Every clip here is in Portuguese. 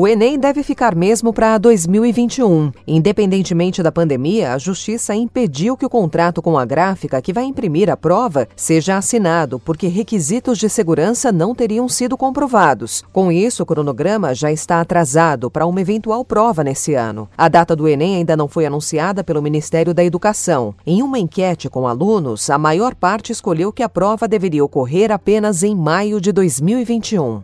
O Enem deve ficar mesmo para 2021. Independentemente da pandemia, a Justiça impediu que o contrato com a gráfica que vai imprimir a prova seja assinado, porque requisitos de segurança não teriam sido comprovados. Com isso, o cronograma já está atrasado para uma eventual prova nesse ano. A data do Enem ainda não foi anunciada pelo Ministério da Educação. Em uma enquete com alunos, a maior parte escolheu que a prova deveria ocorrer apenas em maio de 2021.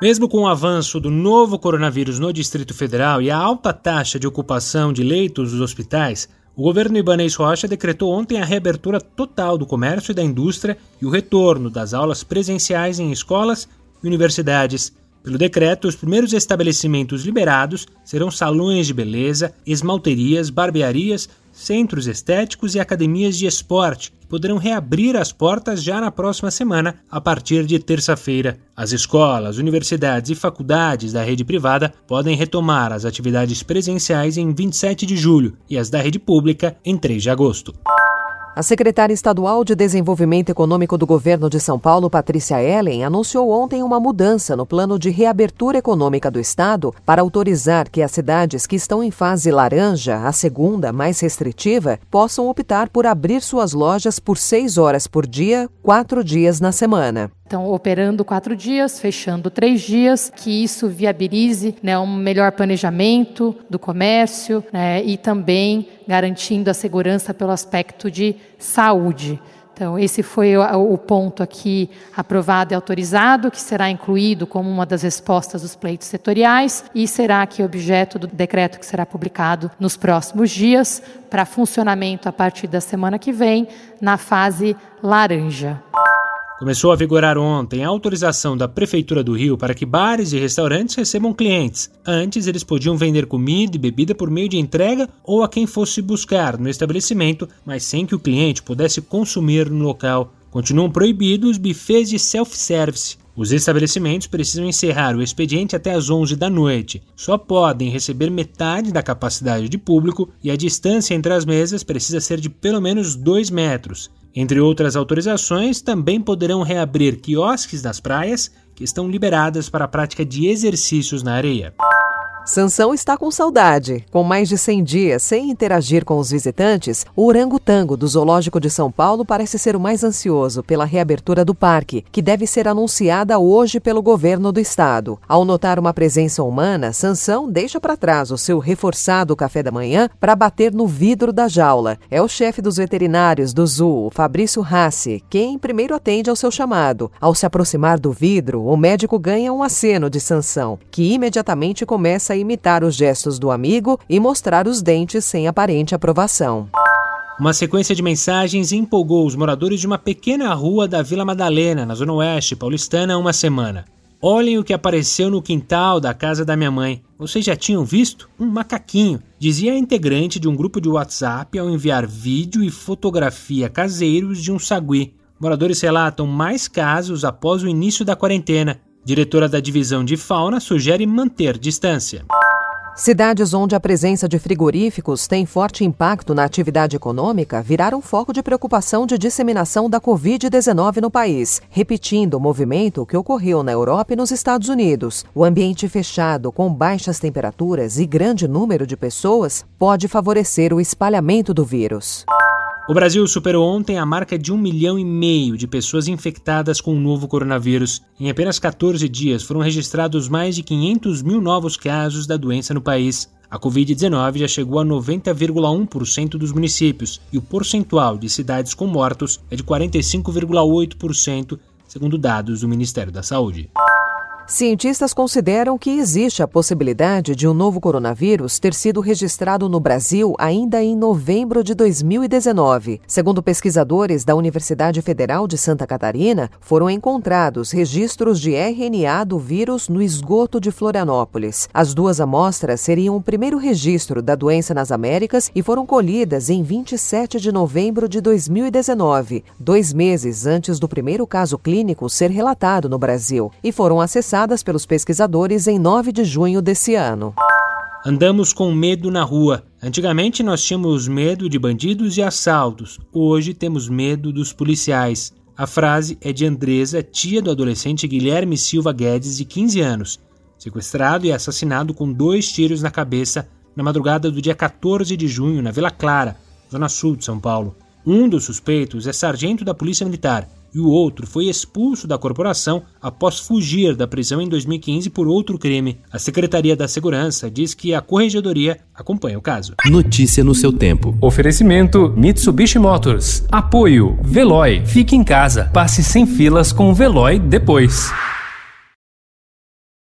Mesmo com o avanço do novo coronavírus no Distrito Federal e a alta taxa de ocupação de leitos dos hospitais, o governo Ibanez Rocha decretou ontem a reabertura total do comércio e da indústria e o retorno das aulas presenciais em escolas e universidades. Pelo decreto, os primeiros estabelecimentos liberados serão salões de beleza, esmalterias, barbearias, centros estéticos e academias de esporte, poderão reabrir as portas já na próxima semana, a partir de terça-feira. As escolas, universidades e faculdades da rede privada podem retomar as atividades presenciais em 27 de julho e as da rede pública em 3 de agosto. A secretária estadual de Desenvolvimento Econômico do governo de São Paulo, Patrícia Ellen, anunciou ontem uma mudança no plano de reabertura econômica do estado para autorizar que as cidades que estão em fase laranja, a segunda, mais restritiva, possam optar por abrir suas lojas por seis horas por dia, quatro dias na semana. Então, operando quatro dias, fechando três dias, que isso viabilize né, um melhor planejamento do comércio né, e também garantindo a segurança pelo aspecto de saúde. Então, esse foi o, ponto aqui aprovado e autorizado, que será incluído como uma das respostas dos pleitos setoriais e será aqui objeto do decreto que será publicado nos próximos dias, para funcionamento a partir da semana que vem, na fase laranja. Começou a vigorar ontem a autorização da Prefeitura do Rio para que bares e restaurantes recebam clientes. Antes, eles podiam vender comida e bebida por meio de entrega ou a quem fosse buscar no estabelecimento, mas sem que o cliente pudesse consumir no local. Continuam proibidos os de self-service. Os estabelecimentos precisam encerrar o expediente até às 11 da noite. Só podem receber metade da capacidade de público e a distância entre as mesas precisa ser de pelo menos 2 metros. Entre outras autorizações, também poderão reabrir quiosques nas praias que estão liberadas para a prática de exercícios na areia. Sansão está com saudade. Com mais de 100 dias sem interagir com os visitantes, o orangotango do Zoológico de São Paulo parece ser o mais ansioso pela reabertura do parque, que deve ser anunciada hoje pelo governo do estado. Ao notar uma presença humana, Sansão deixa para trás o seu reforçado café da manhã para bater no vidro da jaula. É o chefe dos veterinários do zoo, Fabrício Rassi, quem primeiro atende ao seu chamado. Ao se aproximar do vidro, o médico ganha um aceno de Sansão, que imediatamente começa a imitar os gestos do amigo e mostrar os dentes sem aparente aprovação. Uma sequência de mensagens empolgou os moradores de uma pequena rua da Vila Madalena, na Zona Oeste paulistana, há uma semana. Olhem o que apareceu no quintal da casa da minha mãe. Vocês já tinham visto? Um macaquinho, dizia a integrante de um grupo de WhatsApp ao enviar vídeo e fotografia caseiros de um sagui. Moradores relatam mais casos após o início da quarentena. Diretora da Divisão de Fauna sugere manter distância. Cidades onde a presença de frigoríficos tem forte impacto na atividade econômica viraram foco de preocupação de disseminação da Covid-19 no país, repetindo o movimento que ocorreu na Europa e nos Estados Unidos. O ambiente fechado, com baixas temperaturas e grande número de pessoas, pode favorecer o espalhamento do vírus. O Brasil superou ontem a marca de um milhão e meio de pessoas infectadas com o novo coronavírus. Em apenas 14 dias foram registrados mais de 500 mil novos casos da doença no país. A Covid-19 já chegou a 90,1% dos municípios e o percentual de cidades com mortos é de 45,8%, segundo dados do Ministério da Saúde. Cientistas consideram que existe a possibilidade de um novo coronavírus ter sido registrado no Brasil ainda em novembro de 2019. Segundo pesquisadores da Universidade Federal de Santa Catarina, foram encontrados registros de RNA do vírus no esgoto de Florianópolis. As duas amostras seriam o primeiro registro da doença nas Américas e foram colhidas em 27 de novembro de 2019, dois meses antes do primeiro caso clínico ser relatado no Brasil, e foram acessadas pelos pesquisadores em 9 de junho desse ano. Andamos com medo na rua. Antigamente nós tínhamos medo de bandidos e assaltos, hoje temos medo dos policiais. A frase é de Andresa, tia do adolescente Guilherme Silva Guedes, de 15 anos, sequestrado e assassinado com dois tiros na cabeça na madrugada do dia 14 de junho, na Vila Clara, zona sul de São Paulo. Um dos suspeitos é sargento da Polícia Militar e o outro foi expulso da corporação após fugir da prisão em 2015 por outro crime. A Secretaria da Segurança diz que a Corregedoria acompanha o caso. Notícia no seu tempo. Oferecimento Mitsubishi Motors. Apoio Veloy. Fique em casa. Passe sem filas com o Veloy depois.